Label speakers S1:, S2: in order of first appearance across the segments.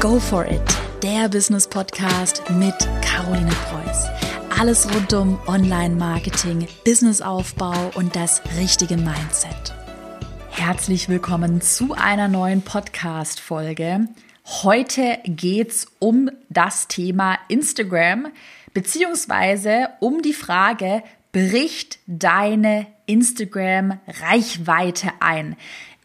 S1: Go for it, der Business Podcast mit Caroline Preuß. Alles rund um Online-Marketing, Businessaufbau und das richtige Mindset. Herzlich willkommen zu einer neuen Podcast-Folge. Heute geht's um das Thema Instagram, beziehungsweise um die Frage, bricht deine Instagram-Reichweite ein?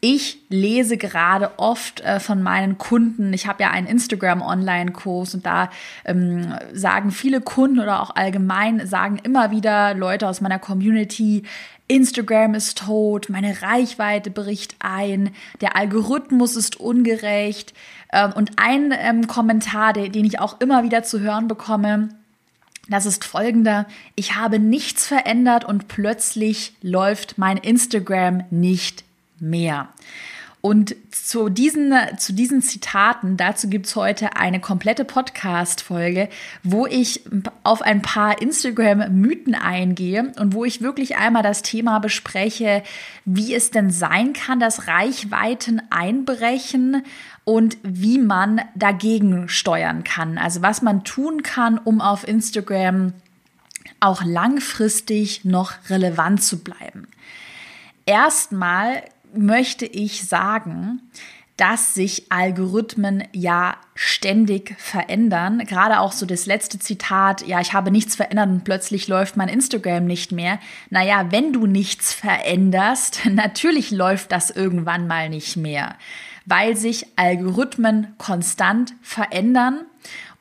S1: Ich lese gerade oft äh, von meinen Kunden, ich habe ja einen Instagram-Online-Kurs und da ähm, sagen viele Kunden oder auch allgemein, sagen immer wieder Leute aus meiner Community, Instagram ist tot, meine Reichweite bricht ein, der Algorithmus ist ungerecht. Ähm, und ein ähm, Kommentar, den, den ich auch immer wieder zu hören bekomme, das ist folgender. Ich habe nichts verändert und plötzlich läuft mein Instagram nicht mehr. Und zu diesen, zu diesen Zitaten, dazu gibt's heute eine komplette Podcast-Folge, wo ich auf ein paar Instagram-Mythen eingehe und wo ich wirklich einmal das Thema bespreche, wie es denn sein kann, dass Reichweiten einbrechen und wie man dagegen steuern kann. Also was man tun kann, um auf Instagram auch langfristig noch relevant zu bleiben. Erstmal möchte ich sagen, dass sich Algorithmen ja ständig verändern. Gerade auch so das letzte Zitat, ja, ich habe nichts verändert und plötzlich läuft mein Instagram nicht mehr. Naja, wenn du nichts veränderst, natürlich läuft das irgendwann mal nicht mehr, weil sich Algorithmen konstant verändern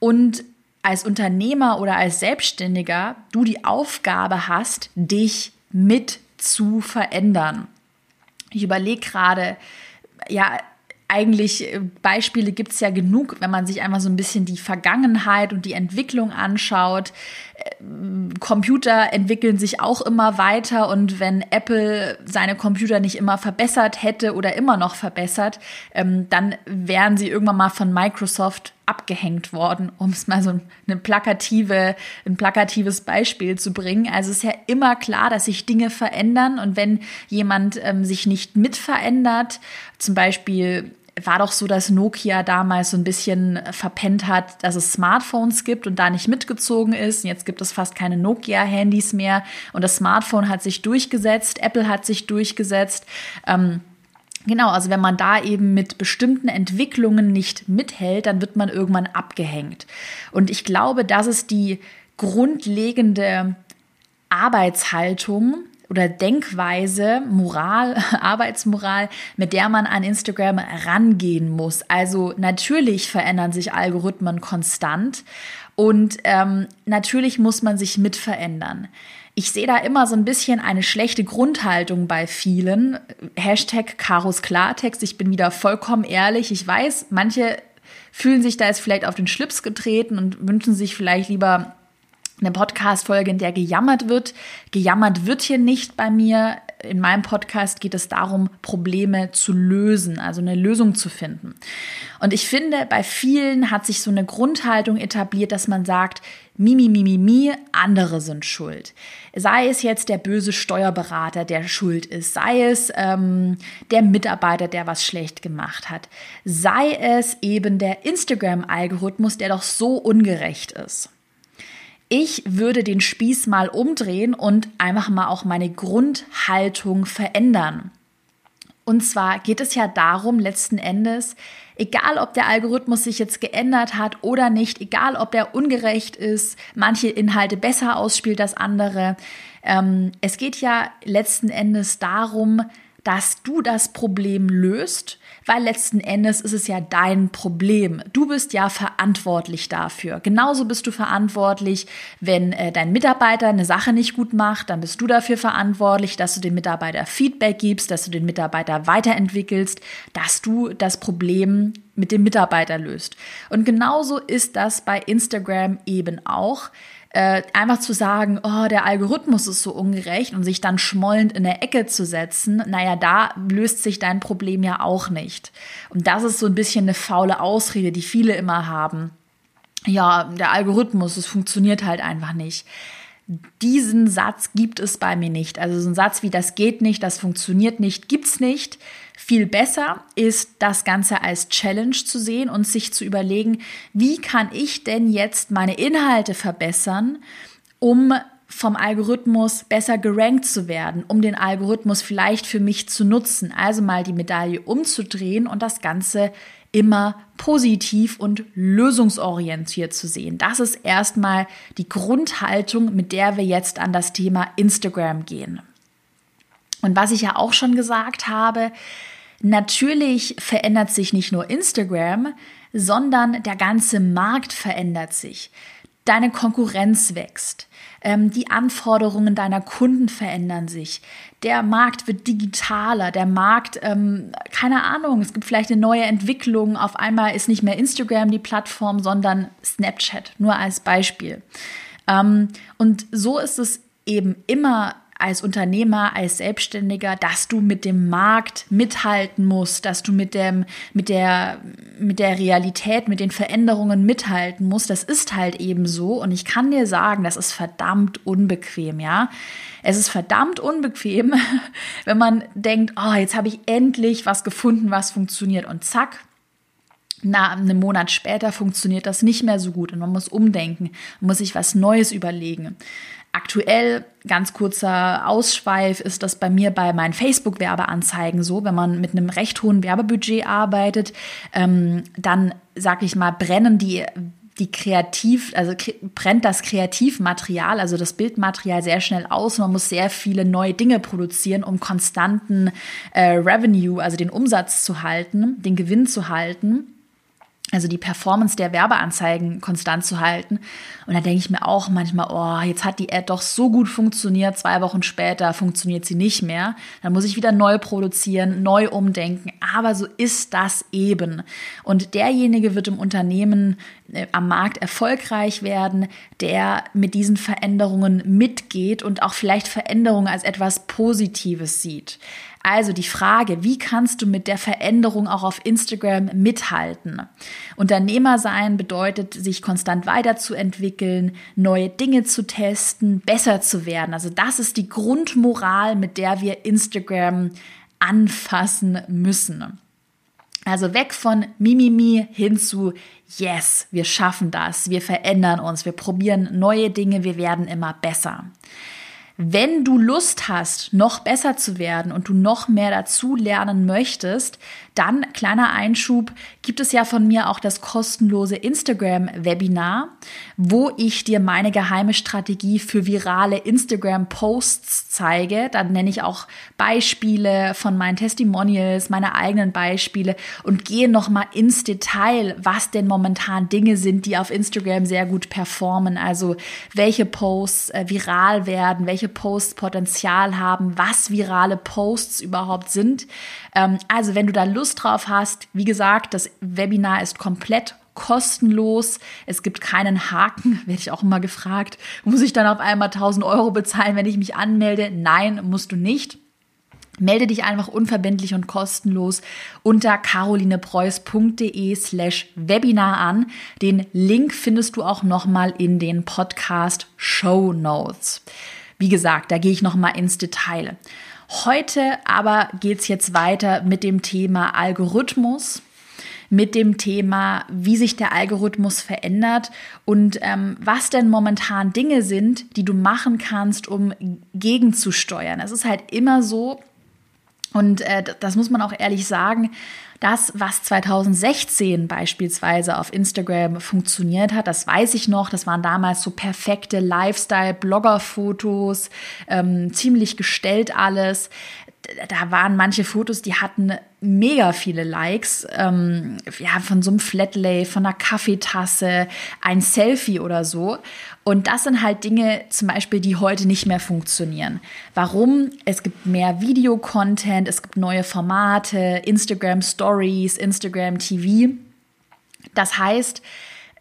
S1: und als Unternehmer oder als Selbstständiger du die Aufgabe hast, dich mit zu verändern. Ich überlege gerade, ja, eigentlich äh, Beispiele gibt es ja genug, wenn man sich einfach so ein bisschen die Vergangenheit und die Entwicklung anschaut. Äh, Computer entwickeln sich auch immer weiter und wenn Apple seine Computer nicht immer verbessert hätte oder immer noch verbessert, ähm, dann wären sie irgendwann mal von Microsoft abgehängt worden, um es mal so eine plakative, ein plakatives Beispiel zu bringen. Also es ist ja immer klar, dass sich Dinge verändern und wenn jemand ähm, sich nicht mit verändert, zum Beispiel war doch so, dass Nokia damals so ein bisschen verpennt hat, dass es Smartphones gibt und da nicht mitgezogen ist. Jetzt gibt es fast keine Nokia-Handys mehr und das Smartphone hat sich durchgesetzt, Apple hat sich durchgesetzt. Ähm, Genau, also wenn man da eben mit bestimmten Entwicklungen nicht mithält, dann wird man irgendwann abgehängt. Und ich glaube, das ist die grundlegende Arbeitshaltung oder Denkweise, Moral, Arbeitsmoral, mit der man an Instagram rangehen muss. Also natürlich verändern sich Algorithmen konstant und ähm, natürlich muss man sich mit verändern. Ich sehe da immer so ein bisschen eine schlechte Grundhaltung bei vielen. Hashtag Karos Klartext. Ich bin wieder vollkommen ehrlich. Ich weiß, manche fühlen sich da jetzt vielleicht auf den Schlips getreten und wünschen sich vielleicht lieber eine Podcast-Folge, in der gejammert wird. Gejammert wird hier nicht bei mir. In meinem Podcast geht es darum, Probleme zu lösen, also eine Lösung zu finden. Und ich finde, bei vielen hat sich so eine Grundhaltung etabliert, dass man sagt, Mimi, Mimi, mi, andere sind schuld. Sei es jetzt der böse Steuerberater, der schuld ist, sei es ähm, der Mitarbeiter, der was schlecht gemacht hat, sei es eben der Instagram-Algorithmus, der doch so ungerecht ist. Ich würde den Spieß mal umdrehen und einfach mal auch meine Grundhaltung verändern. Und zwar geht es ja darum, letzten Endes, egal ob der Algorithmus sich jetzt geändert hat oder nicht, egal ob der ungerecht ist, manche Inhalte besser ausspielt als andere, ähm, es geht ja letzten Endes darum, dass du das Problem löst, weil letzten Endes ist es ja dein Problem. Du bist ja verantwortlich dafür. Genauso bist du verantwortlich, wenn äh, dein Mitarbeiter eine Sache nicht gut macht, dann bist du dafür verantwortlich, dass du dem Mitarbeiter Feedback gibst, dass du den Mitarbeiter weiterentwickelst, dass du das Problem mit dem Mitarbeiter löst. Und genauso ist das bei Instagram eben auch äh, einfach zu sagen, oh, der Algorithmus ist so ungerecht und sich dann schmollend in der Ecke zu setzen, naja, da löst sich dein Problem ja auch nicht. Und das ist so ein bisschen eine faule Ausrede, die viele immer haben. Ja, der Algorithmus, es funktioniert halt einfach nicht. Diesen Satz gibt es bei mir nicht. Also so ein Satz wie das geht nicht, das funktioniert nicht, gibt's nicht. Viel besser ist das Ganze als Challenge zu sehen und sich zu überlegen, wie kann ich denn jetzt meine Inhalte verbessern, um vom Algorithmus besser gerankt zu werden, um den Algorithmus vielleicht für mich zu nutzen. Also mal die Medaille umzudrehen und das Ganze immer positiv und lösungsorientiert zu sehen. Das ist erstmal die Grundhaltung, mit der wir jetzt an das Thema Instagram gehen. Und was ich ja auch schon gesagt habe, natürlich verändert sich nicht nur Instagram, sondern der ganze Markt verändert sich. Deine Konkurrenz wächst. Ähm, die Anforderungen deiner Kunden verändern sich. Der Markt wird digitaler. Der Markt, ähm, keine Ahnung, es gibt vielleicht eine neue Entwicklung. Auf einmal ist nicht mehr Instagram die Plattform, sondern Snapchat, nur als Beispiel. Ähm, und so ist es eben immer als Unternehmer, als Selbstständiger, dass du mit dem Markt mithalten musst, dass du mit dem, mit der, mit der Realität, mit den Veränderungen mithalten musst. Das ist halt eben so. Und ich kann dir sagen, das ist verdammt unbequem, ja. Es ist verdammt unbequem, wenn man denkt, oh, jetzt habe ich endlich was gefunden, was funktioniert. Und zack, na, einen Monat später funktioniert das nicht mehr so gut und man muss umdenken, muss sich was Neues überlegen. Aktuell, ganz kurzer Ausschweif, ist das bei mir bei meinen Facebook-Werbeanzeigen so, wenn man mit einem recht hohen Werbebudget arbeitet, ähm, dann, sag ich mal, brennen die die Kreativ, also brennt das Kreativmaterial, also das Bildmaterial sehr schnell aus. Man muss sehr viele neue Dinge produzieren, um konstanten äh, Revenue, also den Umsatz zu halten, den Gewinn zu halten also die Performance der Werbeanzeigen konstant zu halten. Und da denke ich mir auch manchmal, oh, jetzt hat die Ad doch so gut funktioniert, zwei Wochen später funktioniert sie nicht mehr. Dann muss ich wieder neu produzieren, neu umdenken. Aber so ist das eben. Und derjenige wird im Unternehmen äh, am Markt erfolgreich werden, der mit diesen Veränderungen mitgeht und auch vielleicht Veränderungen als etwas Positives sieht. Also die Frage, wie kannst du mit der Veränderung auch auf Instagram mithalten? Unternehmer sein bedeutet, sich konstant weiterzuentwickeln, neue Dinge zu testen, besser zu werden. Also das ist die Grundmoral, mit der wir Instagram anfassen müssen. Also weg von Mimimi hin zu Yes, wir schaffen das, wir verändern uns, wir probieren neue Dinge, wir werden immer besser. Wenn du Lust hast, noch besser zu werden und du noch mehr dazu lernen möchtest, dann, kleiner Einschub, gibt es ja von mir auch das kostenlose Instagram-Webinar, wo ich dir meine geheime Strategie für virale Instagram-Posts zeige. Dann nenne ich auch Beispiele von meinen Testimonials, meine eigenen Beispiele und gehe nochmal ins Detail, was denn momentan Dinge sind, die auf Instagram sehr gut performen. Also welche Posts äh, viral werden, welche Posts Potenzial haben, was virale Posts überhaupt sind. Ähm, also wenn du da Lust drauf hast, wie gesagt, das Webinar ist komplett kostenlos. Es gibt keinen Haken, werde ich auch immer gefragt. Muss ich dann auf einmal 1000 Euro bezahlen, wenn ich mich anmelde? Nein, musst du nicht. Melde dich einfach unverbindlich und kostenlos unter carolinepreuß.de slash Webinar an. Den Link findest du auch nochmal in den Podcast Show Notes. Wie gesagt, da gehe ich nochmal ins Detail. Heute aber geht es jetzt weiter mit dem Thema Algorithmus mit dem Thema, wie sich der Algorithmus verändert und ähm, was denn momentan Dinge sind, die du machen kannst, um gegenzusteuern. Es ist halt immer so, und äh, das muss man auch ehrlich sagen, das, was 2016 beispielsweise auf Instagram funktioniert hat, das weiß ich noch. Das waren damals so perfekte Lifestyle-Blogger-Fotos, ähm, ziemlich gestellt alles da waren manche Fotos, die hatten mega viele Likes. Ähm, ja, von so einem Flatlay, von einer Kaffeetasse, ein Selfie oder so. Und das sind halt Dinge zum Beispiel, die heute nicht mehr funktionieren. Warum? Es gibt mehr Videocontent, es gibt neue Formate, Instagram Stories, Instagram TV. Das heißt,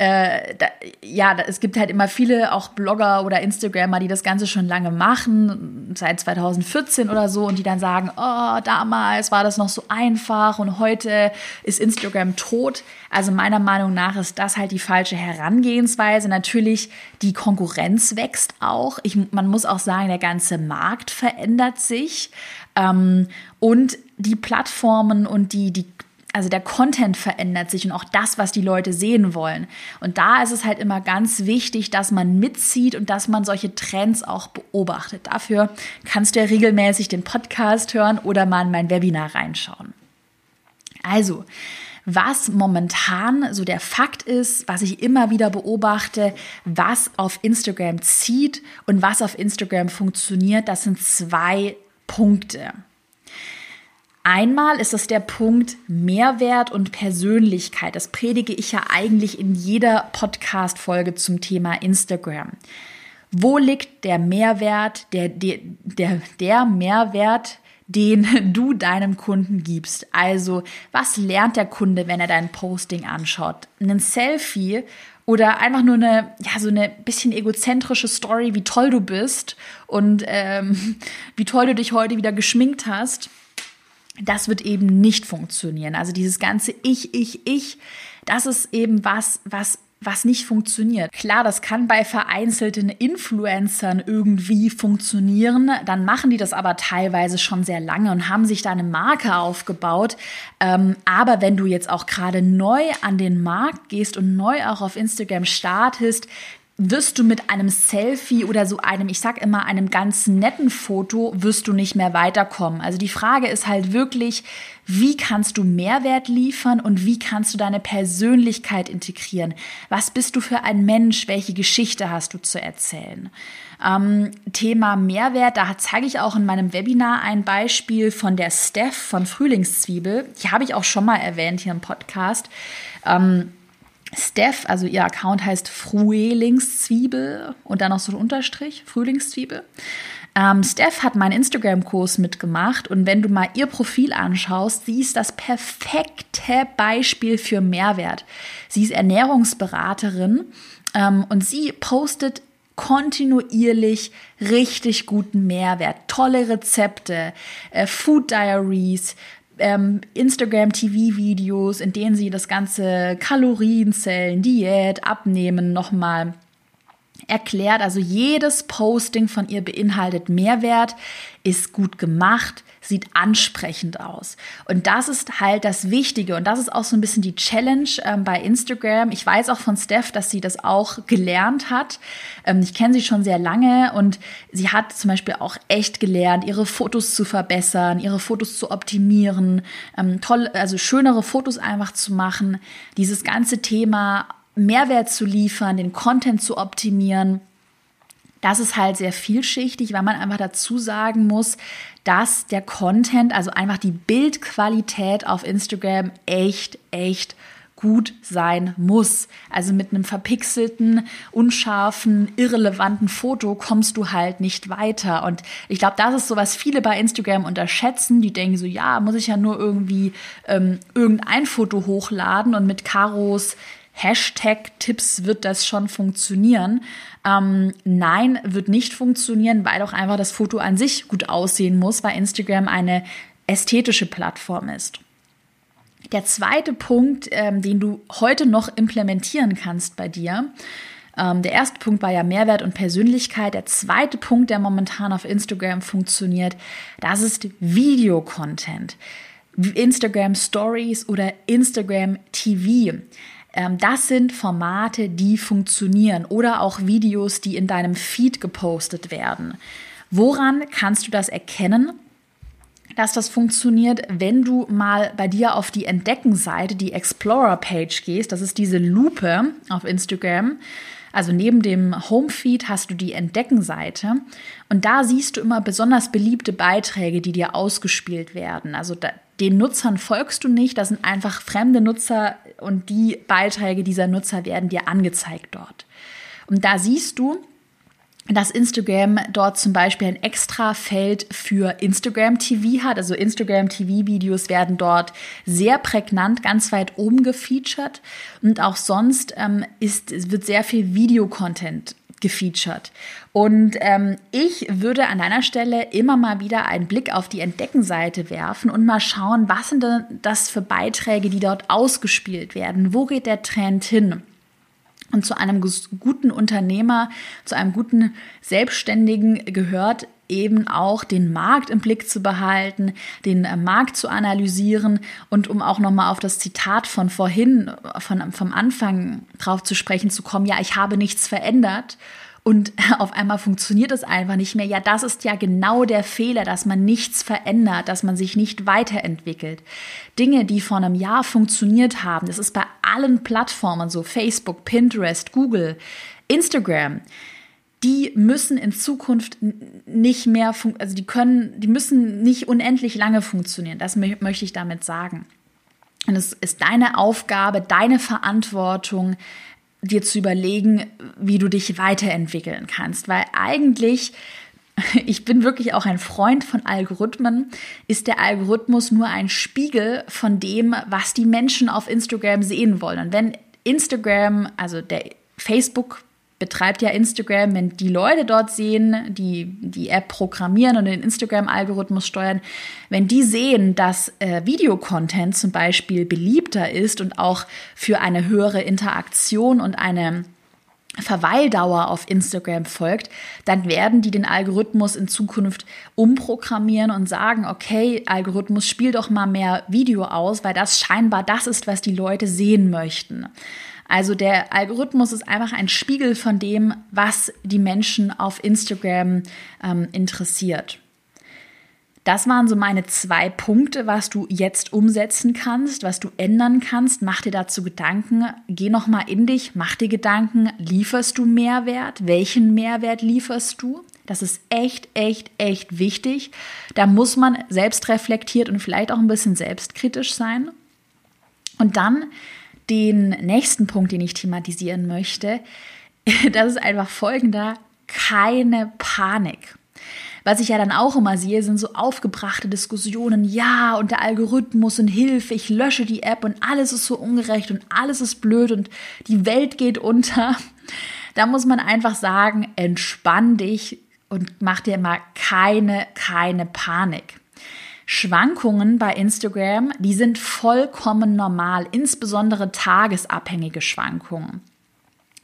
S1: äh, da, ja, da, es gibt halt immer viele auch Blogger oder Instagrammer, die das Ganze schon lange machen, seit 2014 oder so, und die dann sagen, oh, damals war das noch so einfach und heute ist Instagram tot. Also meiner Meinung nach ist das halt die falsche Herangehensweise. Natürlich, die Konkurrenz wächst auch. Ich, man muss auch sagen, der ganze Markt verändert sich. Ähm, und die Plattformen und die, die also der Content verändert sich und auch das, was die Leute sehen wollen. Und da ist es halt immer ganz wichtig, dass man mitzieht und dass man solche Trends auch beobachtet. Dafür kannst du ja regelmäßig den Podcast hören oder mal in mein Webinar reinschauen. Also, was momentan so der Fakt ist, was ich immer wieder beobachte, was auf Instagram zieht und was auf Instagram funktioniert, das sind zwei Punkte. Einmal ist es der Punkt Mehrwert und Persönlichkeit. Das predige ich ja eigentlich in jeder Podcast-Folge zum Thema Instagram. Wo liegt der Mehrwert, der, der, der, der Mehrwert, den du deinem Kunden gibst? Also, was lernt der Kunde, wenn er dein Posting anschaut? Ein Selfie oder einfach nur eine, ja, so eine bisschen egozentrische Story, wie toll du bist und ähm, wie toll du dich heute wieder geschminkt hast das wird eben nicht funktionieren. Also dieses ganze Ich, Ich, Ich, das ist eben was, was was nicht funktioniert. Klar, das kann bei vereinzelten Influencern irgendwie funktionieren. Dann machen die das aber teilweise schon sehr lange und haben sich da eine Marke aufgebaut. Ähm, aber wenn du jetzt auch gerade neu an den Markt gehst und neu auch auf Instagram startest, wirst du mit einem Selfie oder so einem, ich sag immer, einem ganz netten Foto, wirst du nicht mehr weiterkommen. Also die Frage ist halt wirklich, wie kannst du Mehrwert liefern und wie kannst du deine Persönlichkeit integrieren? Was bist du für ein Mensch? Welche Geschichte hast du zu erzählen? Ähm, Thema Mehrwert, da zeige ich auch in meinem Webinar ein Beispiel von der Steph von Frühlingszwiebel. Die habe ich auch schon mal erwähnt hier im Podcast. Ähm, Steph, also ihr Account heißt Frühlingszwiebel und dann noch so ein Unterstrich, Frühlingszwiebel. Ähm, Steph hat meinen Instagram-Kurs mitgemacht und wenn du mal ihr Profil anschaust, sie ist das perfekte Beispiel für Mehrwert. Sie ist Ernährungsberaterin ähm, und sie postet kontinuierlich richtig guten Mehrwert, tolle Rezepte, äh, Food Diaries, ähm, Instagram-TV-Videos, in denen sie das ganze Kalorienzellen, Diät, Abnehmen nochmal erklärt. Also jedes Posting von ihr beinhaltet Mehrwert, ist gut gemacht, sieht ansprechend aus. Und das ist halt das Wichtige. Und das ist auch so ein bisschen die Challenge ähm, bei Instagram. Ich weiß auch von Steph, dass sie das auch gelernt hat. Ähm, ich kenne sie schon sehr lange und sie hat zum Beispiel auch echt gelernt, ihre Fotos zu verbessern, ihre Fotos zu optimieren, ähm, toll, also schönere Fotos einfach zu machen. Dieses ganze Thema Mehrwert zu liefern, den Content zu optimieren. Das ist halt sehr vielschichtig, weil man einfach dazu sagen muss, dass der Content, also einfach die Bildqualität auf Instagram echt, echt gut sein muss. Also mit einem verpixelten, unscharfen, irrelevanten Foto kommst du halt nicht weiter. Und ich glaube, das ist so, was viele bei Instagram unterschätzen. Die denken so, ja, muss ich ja nur irgendwie ähm, irgendein Foto hochladen und mit Karos Hashtag-Tipps wird das schon funktionieren. Ähm, nein, wird nicht funktionieren, weil auch einfach das Foto an sich gut aussehen muss, weil Instagram eine ästhetische Plattform ist. Der zweite Punkt, ähm, den du heute noch implementieren kannst bei dir, ähm, der erste Punkt war ja Mehrwert und Persönlichkeit. Der zweite Punkt, der momentan auf Instagram funktioniert, das ist Videocontent. Instagram Stories oder Instagram TV. Ähm, das sind Formate, die funktionieren oder auch Videos, die in deinem Feed gepostet werden. Woran kannst du das erkennen? dass das funktioniert, wenn du mal bei dir auf die Entdecken-Seite, die Explorer-Page gehst. Das ist diese Lupe auf Instagram. Also neben dem Home-Feed hast du die Entdecken-Seite und da siehst du immer besonders beliebte Beiträge, die dir ausgespielt werden. Also da, den Nutzern folgst du nicht, das sind einfach fremde Nutzer und die Beiträge dieser Nutzer werden dir angezeigt dort. Und da siehst du, dass Instagram dort zum Beispiel ein extra Feld für Instagram TV hat. Also Instagram TV Videos werden dort sehr prägnant ganz weit oben gefeatured und auch sonst ähm, ist, wird sehr viel Videocontent gefeatured. Und ähm, ich würde an deiner Stelle immer mal wieder einen Blick auf die Entdeckenseite werfen und mal schauen, was sind denn das für Beiträge, die dort ausgespielt werden? Wo geht der Trend hin? Und zu einem guten Unternehmer, zu einem guten Selbstständigen gehört eben auch den Markt im Blick zu behalten, den äh, Markt zu analysieren und um auch nochmal auf das Zitat von vorhin, von, vom Anfang drauf zu sprechen zu kommen, ja, ich habe nichts verändert und auf einmal funktioniert es einfach nicht mehr. Ja, das ist ja genau der Fehler, dass man nichts verändert, dass man sich nicht weiterentwickelt. Dinge, die vor einem Jahr funktioniert haben, das ist bei allen Plattformen so, Facebook, Pinterest, Google, Instagram, die müssen in Zukunft nicht mehr, also die können, die müssen nicht unendlich lange funktionieren. Das möchte ich damit sagen. Und es ist deine Aufgabe, deine Verantwortung, dir zu überlegen, wie du dich weiterentwickeln kannst. Weil eigentlich, ich bin wirklich auch ein Freund von Algorithmen, ist der Algorithmus nur ein Spiegel von dem, was die Menschen auf Instagram sehen wollen. Und wenn Instagram, also der Facebook betreibt ja Instagram, wenn die Leute dort sehen, die die App programmieren und den Instagram-Algorithmus steuern, wenn die sehen, dass äh, Videocontent zum Beispiel beliebter ist und auch für eine höhere Interaktion und eine Verweildauer auf Instagram folgt, dann werden die den Algorithmus in Zukunft umprogrammieren und sagen, okay, Algorithmus, spiel doch mal mehr Video aus, weil das scheinbar das ist, was die Leute sehen möchten. Also der Algorithmus ist einfach ein Spiegel von dem, was die Menschen auf Instagram ähm, interessiert. Das waren so meine zwei Punkte, was du jetzt umsetzen kannst, was du ändern kannst. Mach dir dazu Gedanken. Geh noch mal in dich, mach dir Gedanken. Lieferst du Mehrwert? Welchen Mehrwert lieferst du? Das ist echt, echt, echt wichtig. Da muss man selbst reflektiert und vielleicht auch ein bisschen selbstkritisch sein. Und dann den nächsten Punkt, den ich thematisieren möchte, das ist einfach folgender, keine Panik. Was ich ja dann auch immer sehe, sind so aufgebrachte Diskussionen, ja, und der Algorithmus und Hilfe, ich lösche die App und alles ist so ungerecht und alles ist blöd und die Welt geht unter. Da muss man einfach sagen, entspann dich und mach dir mal keine, keine Panik. Schwankungen bei Instagram, die sind vollkommen normal, insbesondere tagesabhängige Schwankungen.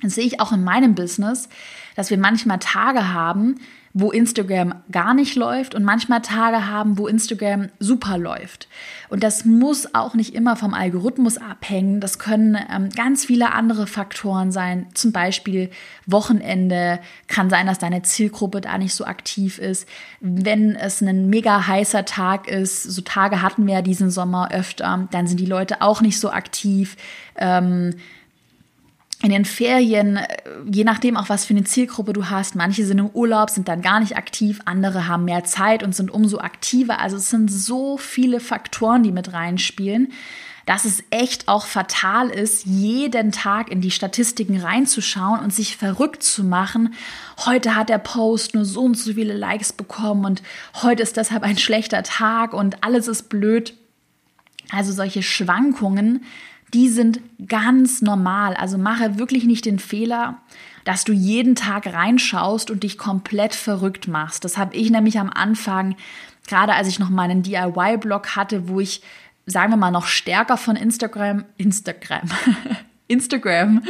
S1: Das sehe ich auch in meinem Business, dass wir manchmal Tage haben, wo Instagram gar nicht läuft und manchmal Tage haben, wo Instagram super läuft. Und das muss auch nicht immer vom Algorithmus abhängen. Das können ähm, ganz viele andere Faktoren sein. Zum Beispiel Wochenende. Kann sein, dass deine Zielgruppe da nicht so aktiv ist. Wenn es ein mega heißer Tag ist, so Tage hatten wir ja diesen Sommer öfter, dann sind die Leute auch nicht so aktiv. Ähm, in den Ferien, äh, je nachdem auch was für eine Zielgruppe du hast, manche sind im Urlaub, sind dann gar nicht aktiv, andere haben mehr Zeit und sind umso aktiver. Also es sind so viele Faktoren, die mit reinspielen, dass es echt auch fatal ist, jeden Tag in die Statistiken reinzuschauen und sich verrückt zu machen. Heute hat der Post nur so und so viele Likes bekommen und heute ist deshalb ein schlechter Tag und alles ist blöd. Also solche Schwankungen die sind ganz normal. Also mache wirklich nicht den Fehler, dass du jeden Tag reinschaust und dich komplett verrückt machst. Das habe ich nämlich am Anfang, gerade als ich noch meinen DIY-Blog hatte, wo ich, sagen wir mal, noch stärker von Instagram, Instagram, Instagram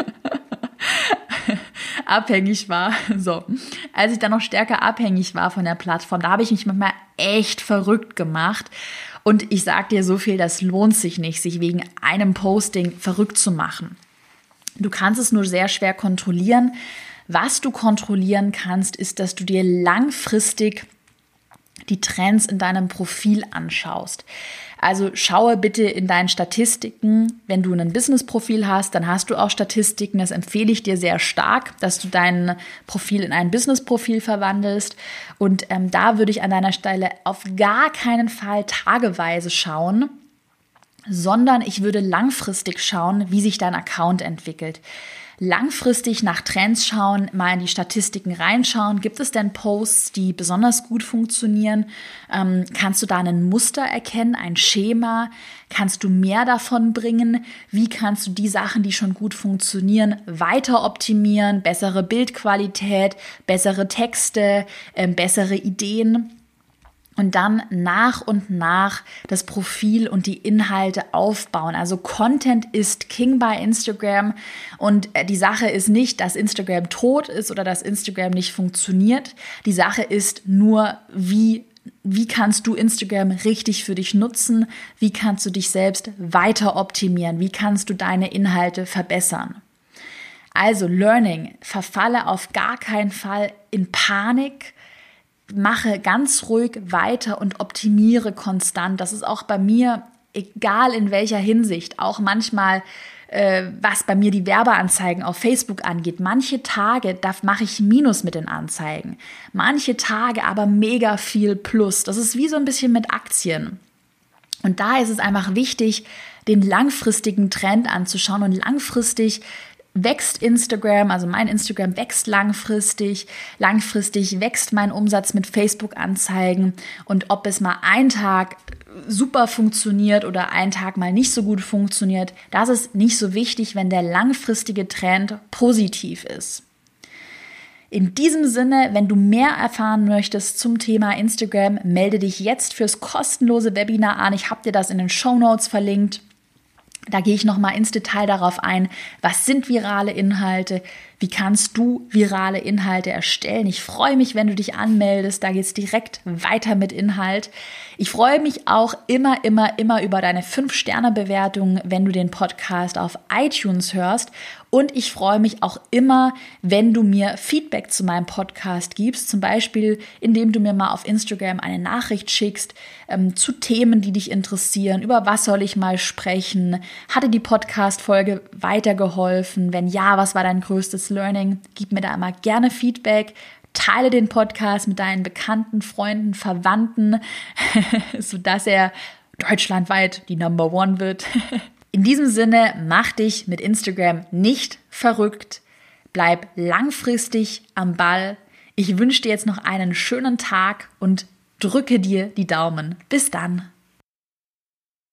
S1: abhängig war. So, als ich dann noch stärker abhängig war von der Plattform, da habe ich mich manchmal echt verrückt gemacht und ich sage dir so viel, das lohnt sich nicht, sich wegen einem Posting verrückt zu machen. Du kannst es nur sehr schwer kontrollieren. Was du kontrollieren kannst, ist, dass du dir langfristig die Trends in deinem Profil anschaust. Also schaue bitte in deinen Statistiken. Wenn du ein Business-Profil hast, dann hast du auch Statistiken. Das empfehle ich dir sehr stark, dass du dein Profil in ein Business-Profil verwandelst. Und ähm, da würde ich an deiner Stelle auf gar keinen Fall tageweise schauen, sondern ich würde langfristig schauen, wie sich dein Account entwickelt. Langfristig nach Trends schauen, mal in die Statistiken reinschauen. Gibt es denn Posts, die besonders gut funktionieren? Ähm, kannst du da ein Muster erkennen, ein Schema? Kannst du mehr davon bringen? Wie kannst du die Sachen, die schon gut funktionieren, weiter optimieren? Bessere Bildqualität, bessere Texte, äh, bessere Ideen? Und dann nach und nach das Profil und die Inhalte aufbauen. Also Content ist King bei Instagram und äh, die Sache ist nicht, dass Instagram tot ist oder dass Instagram nicht funktioniert. Die Sache ist nur, wie wie kannst du Instagram richtig für dich nutzen? Wie kannst du dich selbst weiter optimieren? Wie kannst du deine Inhalte verbessern? Also Learning, verfalle auf gar keinen Fall in Panik, mache ganz ruhig weiter und optimiere konstant. Das ist auch bei mir, egal in welcher Hinsicht, auch manchmal, äh, was bei mir die Werbeanzeigen auf Facebook angeht. Manche Tage, da mache ich Minus mit den Anzeigen. Manche Tage aber mega viel Plus. Das ist wie so ein bisschen mit Aktien. Und da ist es einfach wichtig, den langfristigen Trend anzuschauen und langfristig wächst Instagram, also mein Instagram wächst langfristig. Langfristig wächst mein Umsatz mit Facebook-Anzeigen. Und ob es mal einen Tag super funktioniert oder einen Tag mal nicht so gut funktioniert, das ist nicht so wichtig, wenn der langfristige Trend positiv ist. In diesem Sinne, wenn du mehr erfahren möchtest zum Thema Instagram, melde dich jetzt fürs kostenlose Webinar an. Ich habe dir das in den Show Notes verlinkt. Da gehe ich nochmal ins Detail darauf ein, was sind virale Inhalte, wie kannst du virale Inhalte erstellen. Ich freue mich, wenn du dich anmeldest, da geht es direkt weiter mit Inhalt. Ich freue mich auch immer, immer, immer über deine 5-Sterne-Bewertung, wenn du den Podcast auf iTunes hörst und ich freue mich auch immer, wenn du mir Feedback zu meinem Podcast gibst, zum Beispiel indem du mir mal auf Instagram eine Nachricht schickst ähm, zu Themen, die dich interessieren. Über was soll ich mal sprechen? Hatte die Podcast-Folge weitergeholfen? Wenn ja, was war dein größtes Learning? Gib mir da immer gerne Feedback. Teile den Podcast mit deinen Bekannten, Freunden, Verwandten, sodass er deutschlandweit die Number One wird. In diesem Sinne, mach dich mit Instagram nicht verrückt. Bleib langfristig am Ball. Ich wünsche dir jetzt noch einen schönen Tag und drücke dir die Daumen. Bis dann.